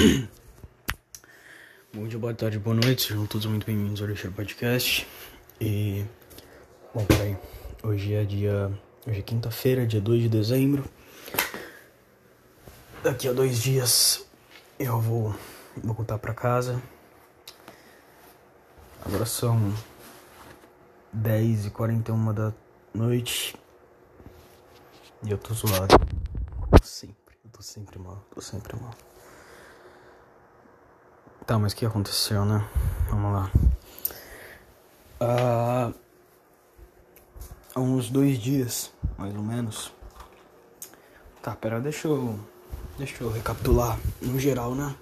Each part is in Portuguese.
Bom dia, boa tarde, boa noite, sejam todos muito bem-vindos ao Lixeiro Podcast. E. Bom, peraí. Hoje é dia. Hoje é quinta-feira, dia 2 de dezembro. Daqui a dois dias eu vou, vou voltar pra casa. Agora são 10h41 da noite. E eu tô zoado. Sempre, eu tô sempre mal, tô sempre mal. Tá, mas o que aconteceu, né? Vamos lá. Ah, há uns dois dias, mais ou menos. Tá, pera, deixa eu. Deixa eu recapitular no geral, né?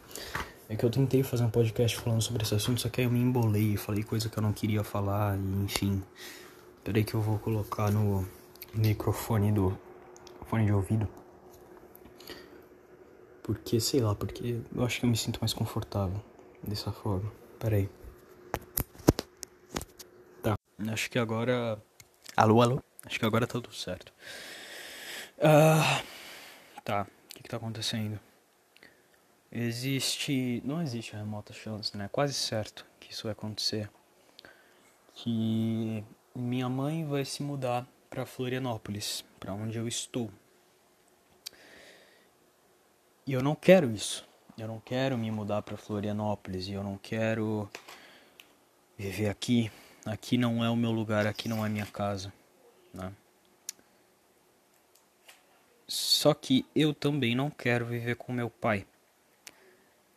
É que eu tentei fazer um podcast falando sobre esse assunto, só que aí eu me embolei, falei coisa que eu não queria falar, e enfim. Peraí que eu vou colocar no microfone do fone de ouvido. Porque, sei lá, porque eu acho que eu me sinto mais confortável dessa forma. Pera aí. Tá. Acho que agora. Alô, alô? Acho que agora tá tudo certo. Ah, tá. O que, que tá acontecendo? Existe. Não existe remota chance, né? Quase certo que isso vai acontecer. Que minha mãe vai se mudar para Florianópolis, para onde eu estou. E eu não quero isso. Eu não quero me mudar para Florianópolis e eu não quero viver aqui. Aqui não é o meu lugar, aqui não é minha casa, né? Só que eu também não quero viver com meu pai.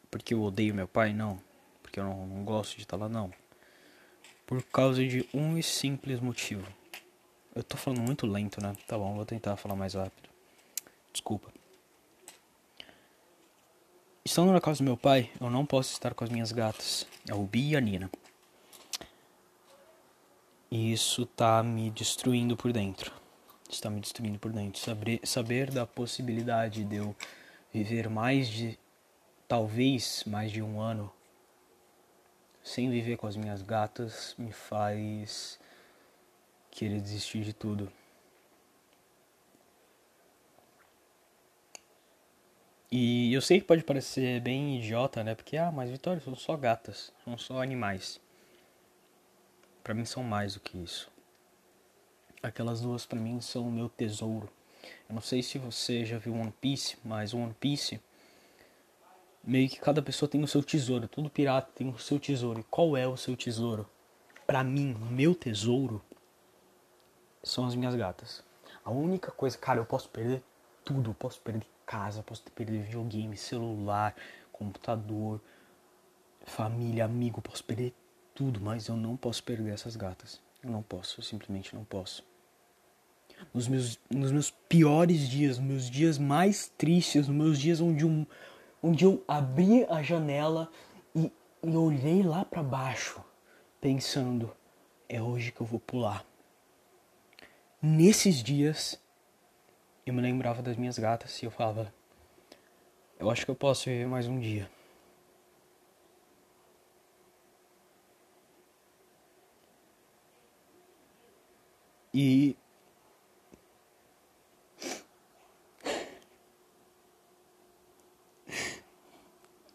Porque eu odeio meu pai? Não. Porque eu não, não gosto de estar lá? Não. Por causa de um simples motivo. Eu tô falando muito lento, né? Tá bom, vou tentar falar mais rápido. Desculpa. Estando na casa do meu pai, eu não posso estar com as minhas gatas, a Ubi e a Nina. E isso tá me destruindo por dentro. Está me destruindo por dentro. Saber, saber da possibilidade de eu viver mais de, talvez, mais de um ano sem viver com as minhas gatas me faz querer desistir de tudo. E eu sei que pode parecer bem idiota, né? Porque, ah, mas Vitória, são só gatas, são só animais. Para mim são mais do que isso. Aquelas duas para mim são o meu tesouro. Eu não sei se você já viu One Piece, mas One Piece meio que cada pessoa tem o seu tesouro, todo pirata tem o seu tesouro. E qual é o seu tesouro? Para mim, meu tesouro são as minhas gatas. A única coisa, cara, eu posso perder tudo, eu posso perder casa, posso perder videogame, celular, computador, família, amigo, posso perder tudo, mas eu não posso perder essas gatas. Eu não posso, eu simplesmente não posso. Nos meus, nos meus piores dias, nos meus dias mais tristes, nos meus dias onde, um, onde eu abri a janela e, e olhei lá para baixo, pensando: é hoje que eu vou pular. Nesses dias, eu me lembrava das minhas gatas e eu falava: Eu acho que eu posso viver mais um dia. E.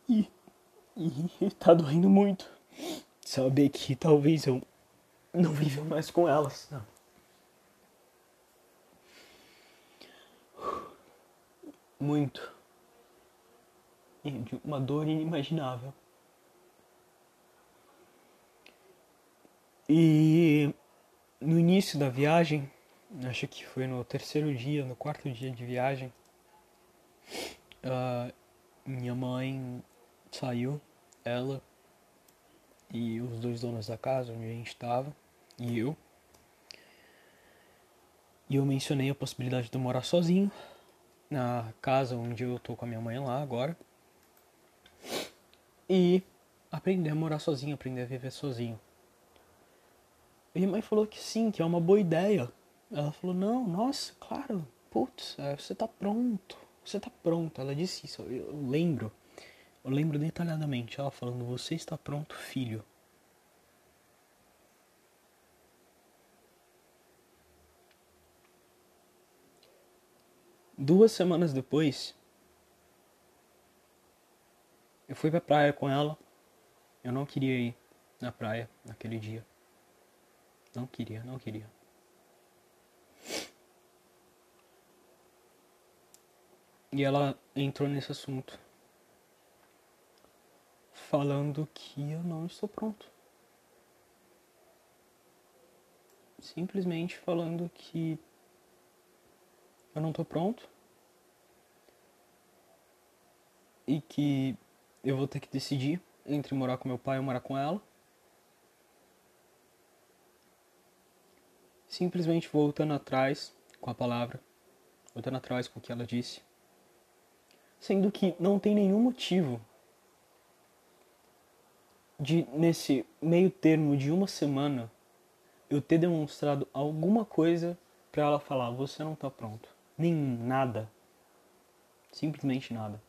E. E tá doendo muito saber que talvez eu não viva mais com elas. Não. Muito. De uma dor inimaginável. E no início da viagem, acho que foi no terceiro dia, no quarto dia de viagem, uh, minha mãe saiu, ela e os dois donos da casa onde a gente estava, e eu. E eu mencionei a possibilidade de eu morar sozinho, na casa onde eu tô com a minha mãe lá agora. E aprender a morar sozinho, aprender a viver sozinho. E minha mãe falou que sim, que é uma boa ideia. Ela falou, não, nossa, claro, putz, é, você tá pronto, você tá pronto. Ela disse isso, eu lembro, eu lembro detalhadamente, ela falando, você está pronto, filho. Duas semanas depois, Eu fui pra praia com ela. Eu não queria ir na praia naquele dia. Não queria, não queria. E ela entrou nesse assunto. Falando que eu não estou pronto. Simplesmente falando que eu não estou pronto. E que eu vou ter que decidir entre morar com meu pai ou morar com ela. Simplesmente voltando atrás com a palavra, voltando atrás com o que ela disse. Sendo que não tem nenhum motivo de, nesse meio termo de uma semana, eu ter demonstrado alguma coisa para ela falar: você não tá pronto. Nem nada. Simplesmente nada.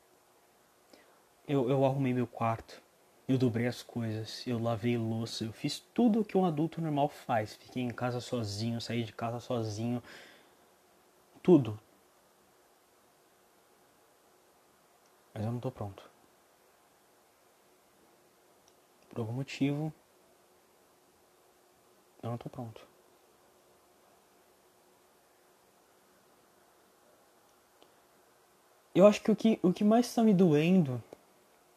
Eu, eu arrumei meu quarto. Eu dobrei as coisas, eu lavei louça, eu fiz tudo o que um adulto normal faz. Fiquei em casa sozinho, saí de casa sozinho. Tudo. Mas eu não tô pronto. Por algum motivo, eu não tô pronto. Eu acho que o que, o que mais está me doendo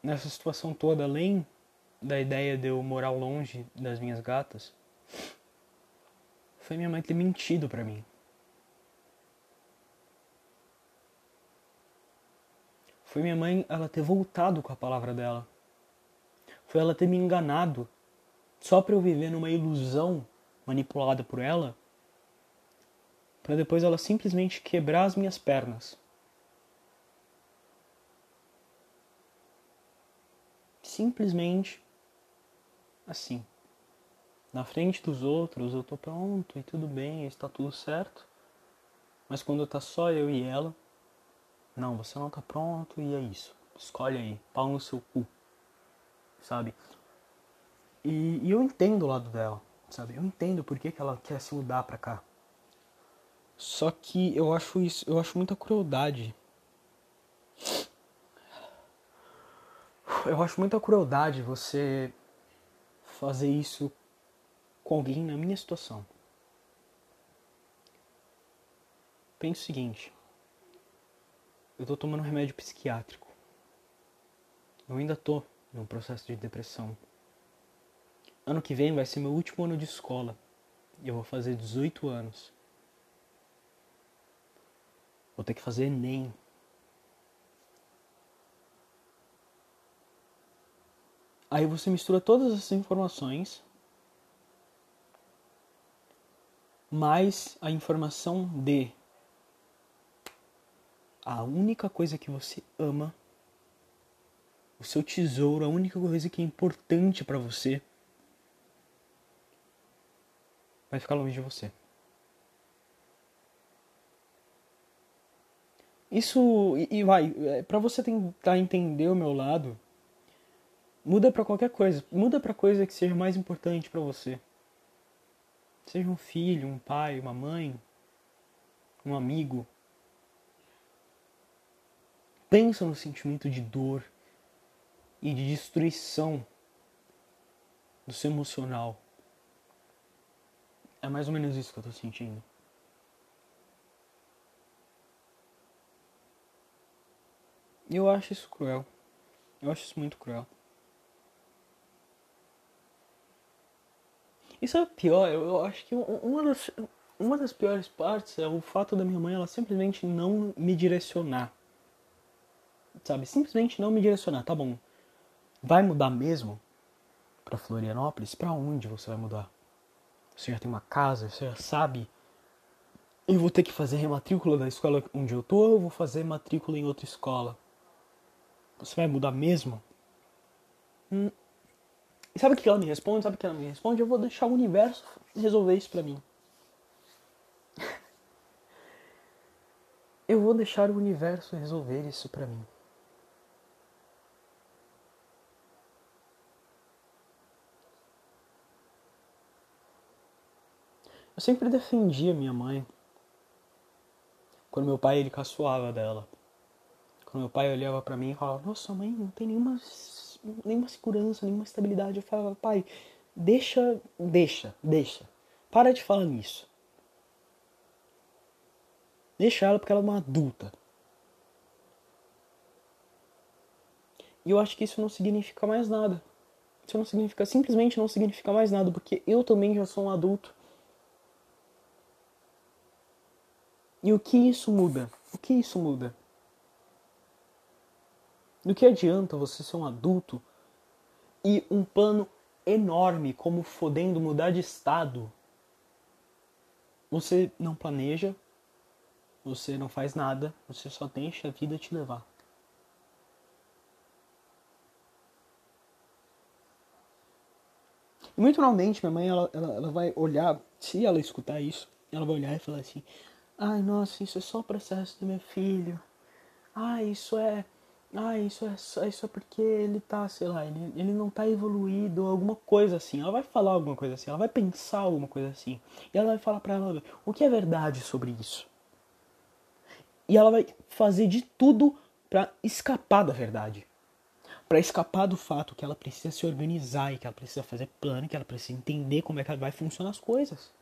nessa situação toda, além da ideia de eu morar longe das minhas gatas, foi minha mãe ter mentido para mim. Foi minha mãe ela ter voltado com a palavra dela. Foi ela ter me enganado só para eu viver numa ilusão manipulada por ela, para depois ela simplesmente quebrar as minhas pernas. Simplesmente assim. Na frente dos outros eu tô pronto e tudo bem, está tudo certo. Mas quando tá só eu e ela, não, você não tá pronto e é isso. Escolhe aí, pau no seu cu. Sabe? E, e eu entendo o lado dela, sabe? Eu entendo por que, que ela quer se mudar pra cá. Só que eu acho isso, eu acho muita crueldade eu acho muita crueldade você fazer isso com alguém na minha situação. Pense o seguinte: eu tô tomando um remédio psiquiátrico. Eu ainda tô num processo de depressão. Ano que vem vai ser meu último ano de escola. E eu vou fazer 18 anos. Vou ter que fazer ENEM Aí você mistura todas essas informações mais a informação de a única coisa que você ama, o seu tesouro, a única coisa que é importante para você vai ficar longe de você. Isso e, e vai, é, para você tentar entender o meu lado, Muda para qualquer coisa. Muda para coisa que seja mais importante para você. Seja um filho, um pai, uma mãe, um amigo. Pensa no sentimento de dor e de destruição do seu emocional. É mais ou menos isso que eu tô sentindo. Eu acho isso cruel. Eu acho isso muito cruel. Isso é pior, eu, acho que uma das, uma das piores partes é o fato da minha mãe ela simplesmente não me direcionar. Sabe? Simplesmente não me direcionar. Tá bom. Vai mudar mesmo para Florianópolis? Para onde você vai mudar? Você já tem uma casa, você já sabe. Eu vou ter que fazer rematrícula da escola onde eu tô ou eu vou fazer matrícula em outra escola? Você vai mudar mesmo? E sabe o que ela me responde? Sabe o que ela me responde? Eu vou deixar o universo resolver isso pra mim. Eu vou deixar o universo resolver isso pra mim. Eu sempre defendia minha mãe quando meu pai ele caçoava dela. Quando meu pai olhava para mim e falava, nossa, mãe não tem nenhuma, nenhuma segurança, nenhuma estabilidade. Eu falava, pai, deixa, deixa, deixa. Para de falar nisso. Deixa ela porque ela é uma adulta. E eu acho que isso não significa mais nada. Isso não significa, simplesmente não significa mais nada, porque eu também já sou um adulto. E o que isso muda? O que isso muda? Do que adianta você ser um adulto e um plano enorme como fodendo mudar de estado? Você não planeja, você não faz nada, você só deixa a vida te levar. E muito normalmente minha mãe ela, ela, ela vai olhar, se ela escutar isso, ela vai olhar e falar assim: Ai, nossa, isso é só o processo do meu filho. Ai, isso é. Ai, isso é, isso é porque ele tá, sei lá, ele, ele não tá evoluído, alguma coisa assim. Ela vai falar alguma coisa assim, ela vai pensar alguma coisa assim. E ela vai falar pra ela o que é verdade sobre isso. E ela vai fazer de tudo para escapar da verdade. Para escapar do fato que ela precisa se organizar e que ela precisa fazer plano, que ela precisa entender como é que vai funcionar as coisas.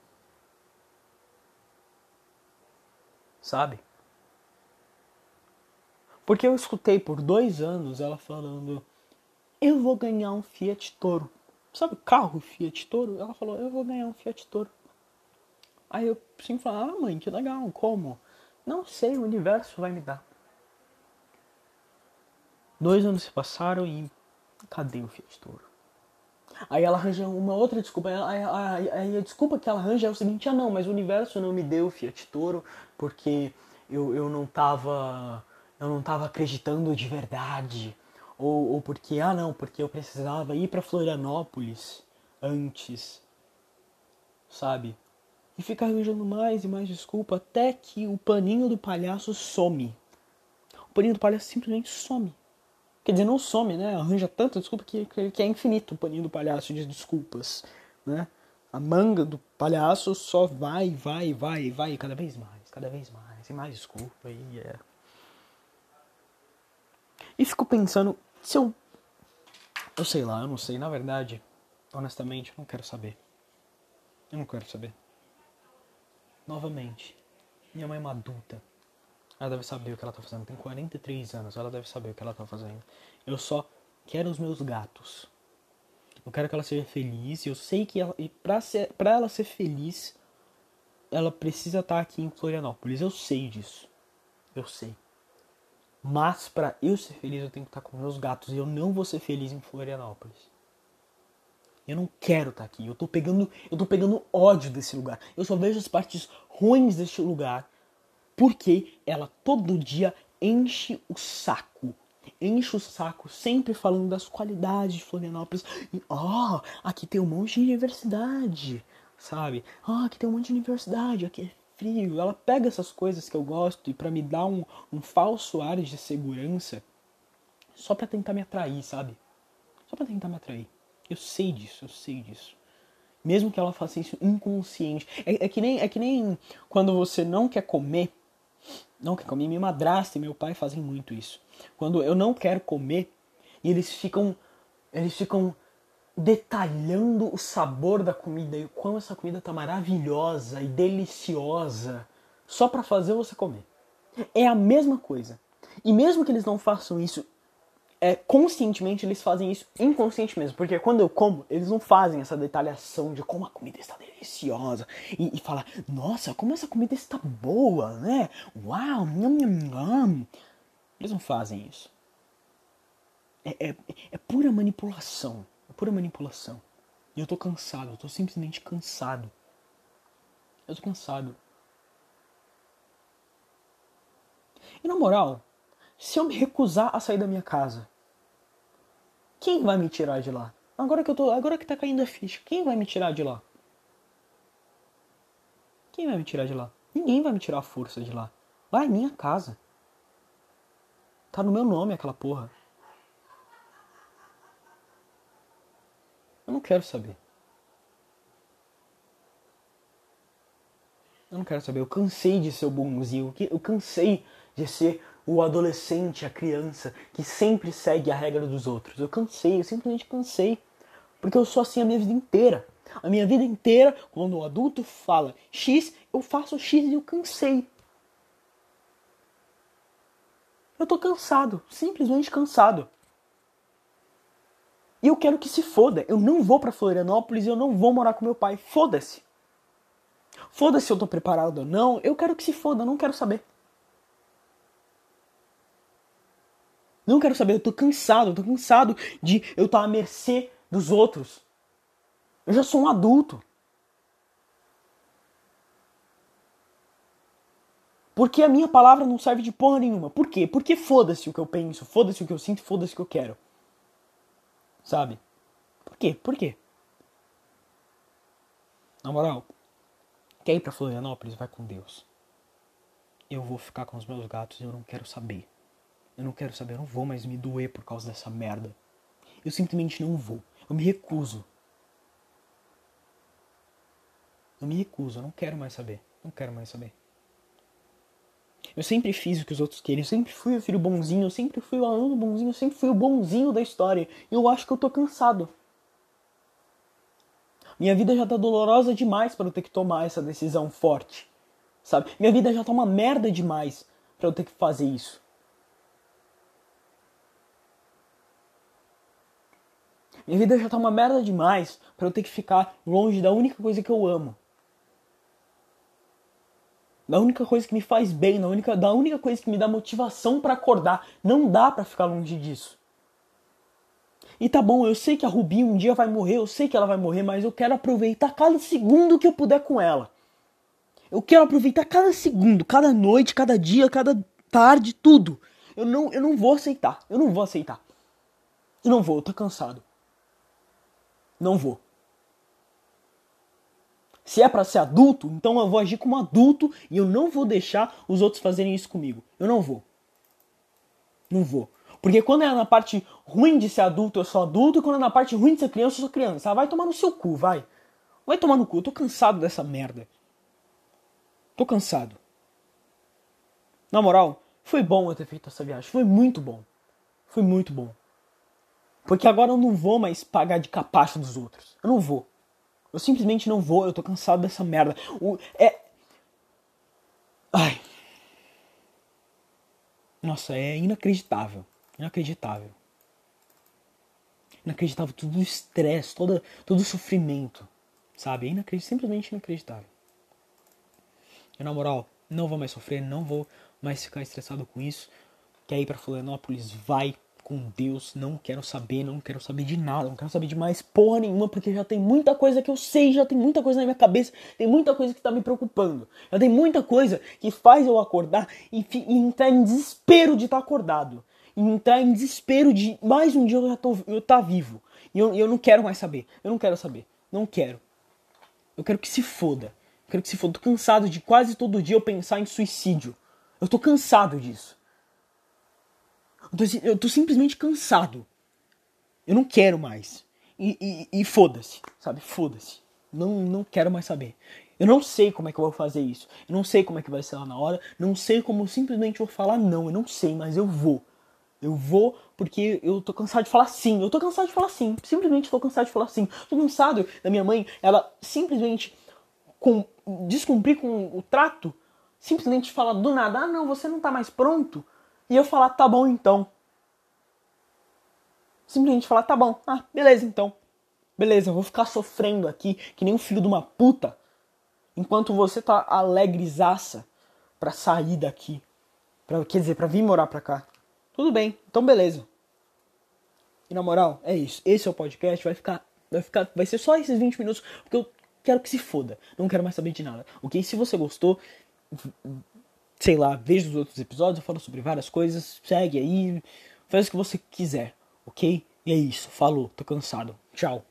sabe? Porque eu escutei por dois anos ela falando: Eu vou ganhar um Fiat Toro. Sabe carro Fiat Toro? Ela falou: Eu vou ganhar um Fiat Toro. Aí eu sempre falei: Ah, mãe, que legal, como? Não sei, o universo vai me dar. Dois anos se passaram e cadê o Fiat Toro? Aí ela arranja uma outra desculpa. Aí, aí, aí, a desculpa que ela arranja é o seguinte: ah, não, mas o universo não me deu o Fiat Toro porque eu, eu não tava. Eu não tava acreditando de verdade. Ou, ou porque, ah, não, porque eu precisava ir para Florianópolis antes. Sabe? E fica arranjando mais e mais desculpa até que o paninho do palhaço some. O paninho do palhaço simplesmente some. Quer dizer, não some, né? Arranja tanta desculpa que, que é infinito o paninho do palhaço de desculpas, né? A manga do palhaço só vai, vai, vai, vai, cada vez mais, cada vez mais, e mais desculpa, e é... E fico pensando, se eu... Eu sei lá, eu não sei, na verdade, honestamente, eu não quero saber. Eu não quero saber. Novamente, minha mãe é uma adulta. Ela deve saber o que ela tá fazendo. Tem 43 anos, ela deve saber o que ela tá fazendo. Eu só quero os meus gatos. Eu quero que ela seja feliz. Eu sei que ela, e pra, ser, pra ela ser feliz, ela precisa estar tá aqui em Florianópolis. Eu sei disso. Eu sei. Mas para eu ser feliz, eu tenho que estar com meus gatos. E eu não vou ser feliz em Florianópolis. Eu não quero estar aqui. Eu tô pegando, eu tô pegando ódio desse lugar. Eu só vejo as partes ruins deste lugar porque ela todo dia enche o saco. Enche o saco sempre falando das qualidades de Florianópolis. E, ó, oh, aqui tem um monte de universidade, sabe? Ó, oh, aqui tem um monte de universidade, aqui é frio. Ela pega essas coisas que eu gosto e para me dar um, um falso ar de segurança só para tentar me atrair, sabe? Só para tentar me atrair. Eu sei disso, eu sei disso. Mesmo que ela faça isso inconsciente. É, é, que nem, é que nem quando você não quer comer não quer comer. Minha madrasta e meu pai fazem muito isso. Quando eu não quero comer, e eles ficam. Eles ficam detalhando o sabor da comida e o quão essa comida tá maravilhosa e deliciosa só para fazer você comer. É a mesma coisa. E mesmo que eles não façam isso é, conscientemente eles fazem isso inconsciente mesmo. Porque quando eu como, eles não fazem essa detalhação de como a comida está deliciosa. E, e falar, nossa, como essa comida está boa, né? Uau, nham, nham, nham. Eles não fazem isso. É, é, é pura manipulação. Pura manipulação. E eu tô cansado, eu tô simplesmente cansado. Eu tô cansado. E na moral, se eu me recusar a sair da minha casa, quem vai me tirar de lá? Agora que eu tô, agora que tá caindo a ficha, quem vai me tirar de lá? Quem vai me tirar de lá? Ninguém vai me tirar a força de lá. Lá é minha casa. Tá no meu nome aquela porra. Eu não quero saber. Eu não quero saber. Eu cansei de ser o bonzinho. Eu cansei de ser o adolescente, a criança que sempre segue a regra dos outros. Eu cansei, eu simplesmente cansei. Porque eu sou assim a minha vida inteira. A minha vida inteira, quando o adulto fala X, eu faço X e eu cansei. Eu tô cansado, simplesmente cansado. E eu quero que se foda. Eu não vou para Florianópolis eu não vou morar com meu pai. Foda-se. Foda-se se eu tô preparado ou não. Eu quero que se foda, eu não quero saber. Não quero saber, eu tô cansado, eu tô cansado de eu estar tá à mercê dos outros. Eu já sou um adulto. Porque a minha palavra não serve de porra nenhuma. Por quê? Porque foda-se o que eu penso, foda-se o que eu sinto, foda-se o que eu quero. Sabe? Por quê? Por quê? Na moral, quer ir pra Florianópolis? Vai com Deus. Eu vou ficar com os meus gatos e eu não quero saber. Eu não quero saber, eu não vou mais me doer por causa dessa merda. Eu simplesmente não vou. Eu me recuso. Eu me recuso, eu não quero mais saber. Não quero mais saber. Eu sempre fiz o que os outros querem, eu sempre fui o filho bonzinho, eu sempre fui o aluno bonzinho, eu sempre fui o bonzinho da história. E eu acho que eu tô cansado. Minha vida já tá dolorosa demais para eu ter que tomar essa decisão forte. Sabe? Minha vida já tá uma merda demais para eu ter que fazer isso. Minha vida já tá uma merda demais para eu ter que ficar longe da única coisa que eu amo da única coisa que me faz bem, da única, da única coisa que me dá motivação para acordar. Não dá para ficar longe disso. E tá bom, eu sei que a Rubi um dia vai morrer, eu sei que ela vai morrer, mas eu quero aproveitar cada segundo que eu puder com ela. Eu quero aproveitar cada segundo, cada noite, cada dia, cada tarde, tudo. Eu não, eu não vou aceitar. Eu não vou aceitar. Eu não vou, eu tô cansado. Não vou. Se é para ser adulto, então eu vou agir como adulto e eu não vou deixar os outros fazerem isso comigo. Eu não vou. Não vou. Porque quando é na parte ruim de ser adulto, eu sou adulto, e quando é na parte ruim de ser criança, eu sou criança. Ah, vai tomar no seu cu, vai. Vai tomar no cu. Eu tô cansado dessa merda. Tô cansado. Na moral, foi bom eu ter feito essa viagem. Foi muito bom. Foi muito bom. Porque agora eu não vou mais pagar de capacho dos outros. Eu não vou. Eu simplesmente não vou, eu tô cansado dessa merda. O, é. Ai. Nossa, é inacreditável. Inacreditável. Inacreditável todo o estresse, todo, todo o sofrimento. Sabe? É inacreditável, simplesmente inacreditável. E na moral, não vou mais sofrer, não vou mais ficar estressado com isso. Quer ir pra Florianópolis? Vai com Deus, não quero saber, não quero saber de nada, não quero saber de mais porra nenhuma, porque já tem muita coisa que eu sei, já tem muita coisa na minha cabeça, tem muita coisa que tá me preocupando. Já tem muita coisa que faz eu acordar e, e entrar em desespero de estar tá acordado. E entrar em desespero de mais um dia eu já tô eu tá vivo. E eu, eu não quero mais saber. Eu não quero saber. Não quero. Eu quero que se foda. Eu quero que se foda. tô cansado de quase todo dia eu pensar em suicídio. Eu tô cansado disso. Eu tô, eu tô simplesmente cansado. Eu não quero mais. E, e, e foda-se, sabe? Foda-se. Não, não quero mais saber. Eu não sei como é que eu vou fazer isso. Eu não sei como é que vai ser lá na hora. Não sei como eu simplesmente vou falar não. Eu não sei, mas eu vou. Eu vou porque eu tô cansado de falar sim. Eu tô cansado de falar sim. Simplesmente tô cansado de falar sim. Tô cansado da minha mãe, ela simplesmente com, descumprir com o trato. Simplesmente falar do nada: ah, não, você não tá mais pronto e eu falar, tá bom então. Simplesmente falar, tá bom, ah, beleza então. Beleza, eu vou ficar sofrendo aqui que nem um filho de uma puta. Enquanto você tá alegrezaça pra sair daqui. Pra, quer dizer, pra vir morar pra cá. Tudo bem, então beleza. E na moral, é isso. Esse é o podcast, vai ficar. Vai ficar. Vai ser só esses 20 minutos, porque eu quero que se foda. Não quero mais saber de nada. Ok? Se você gostou, sei lá, veja os outros episódios, eu falo sobre várias coisas, segue aí, faz o que você quiser, ok? E é isso, falou, tô cansado, tchau.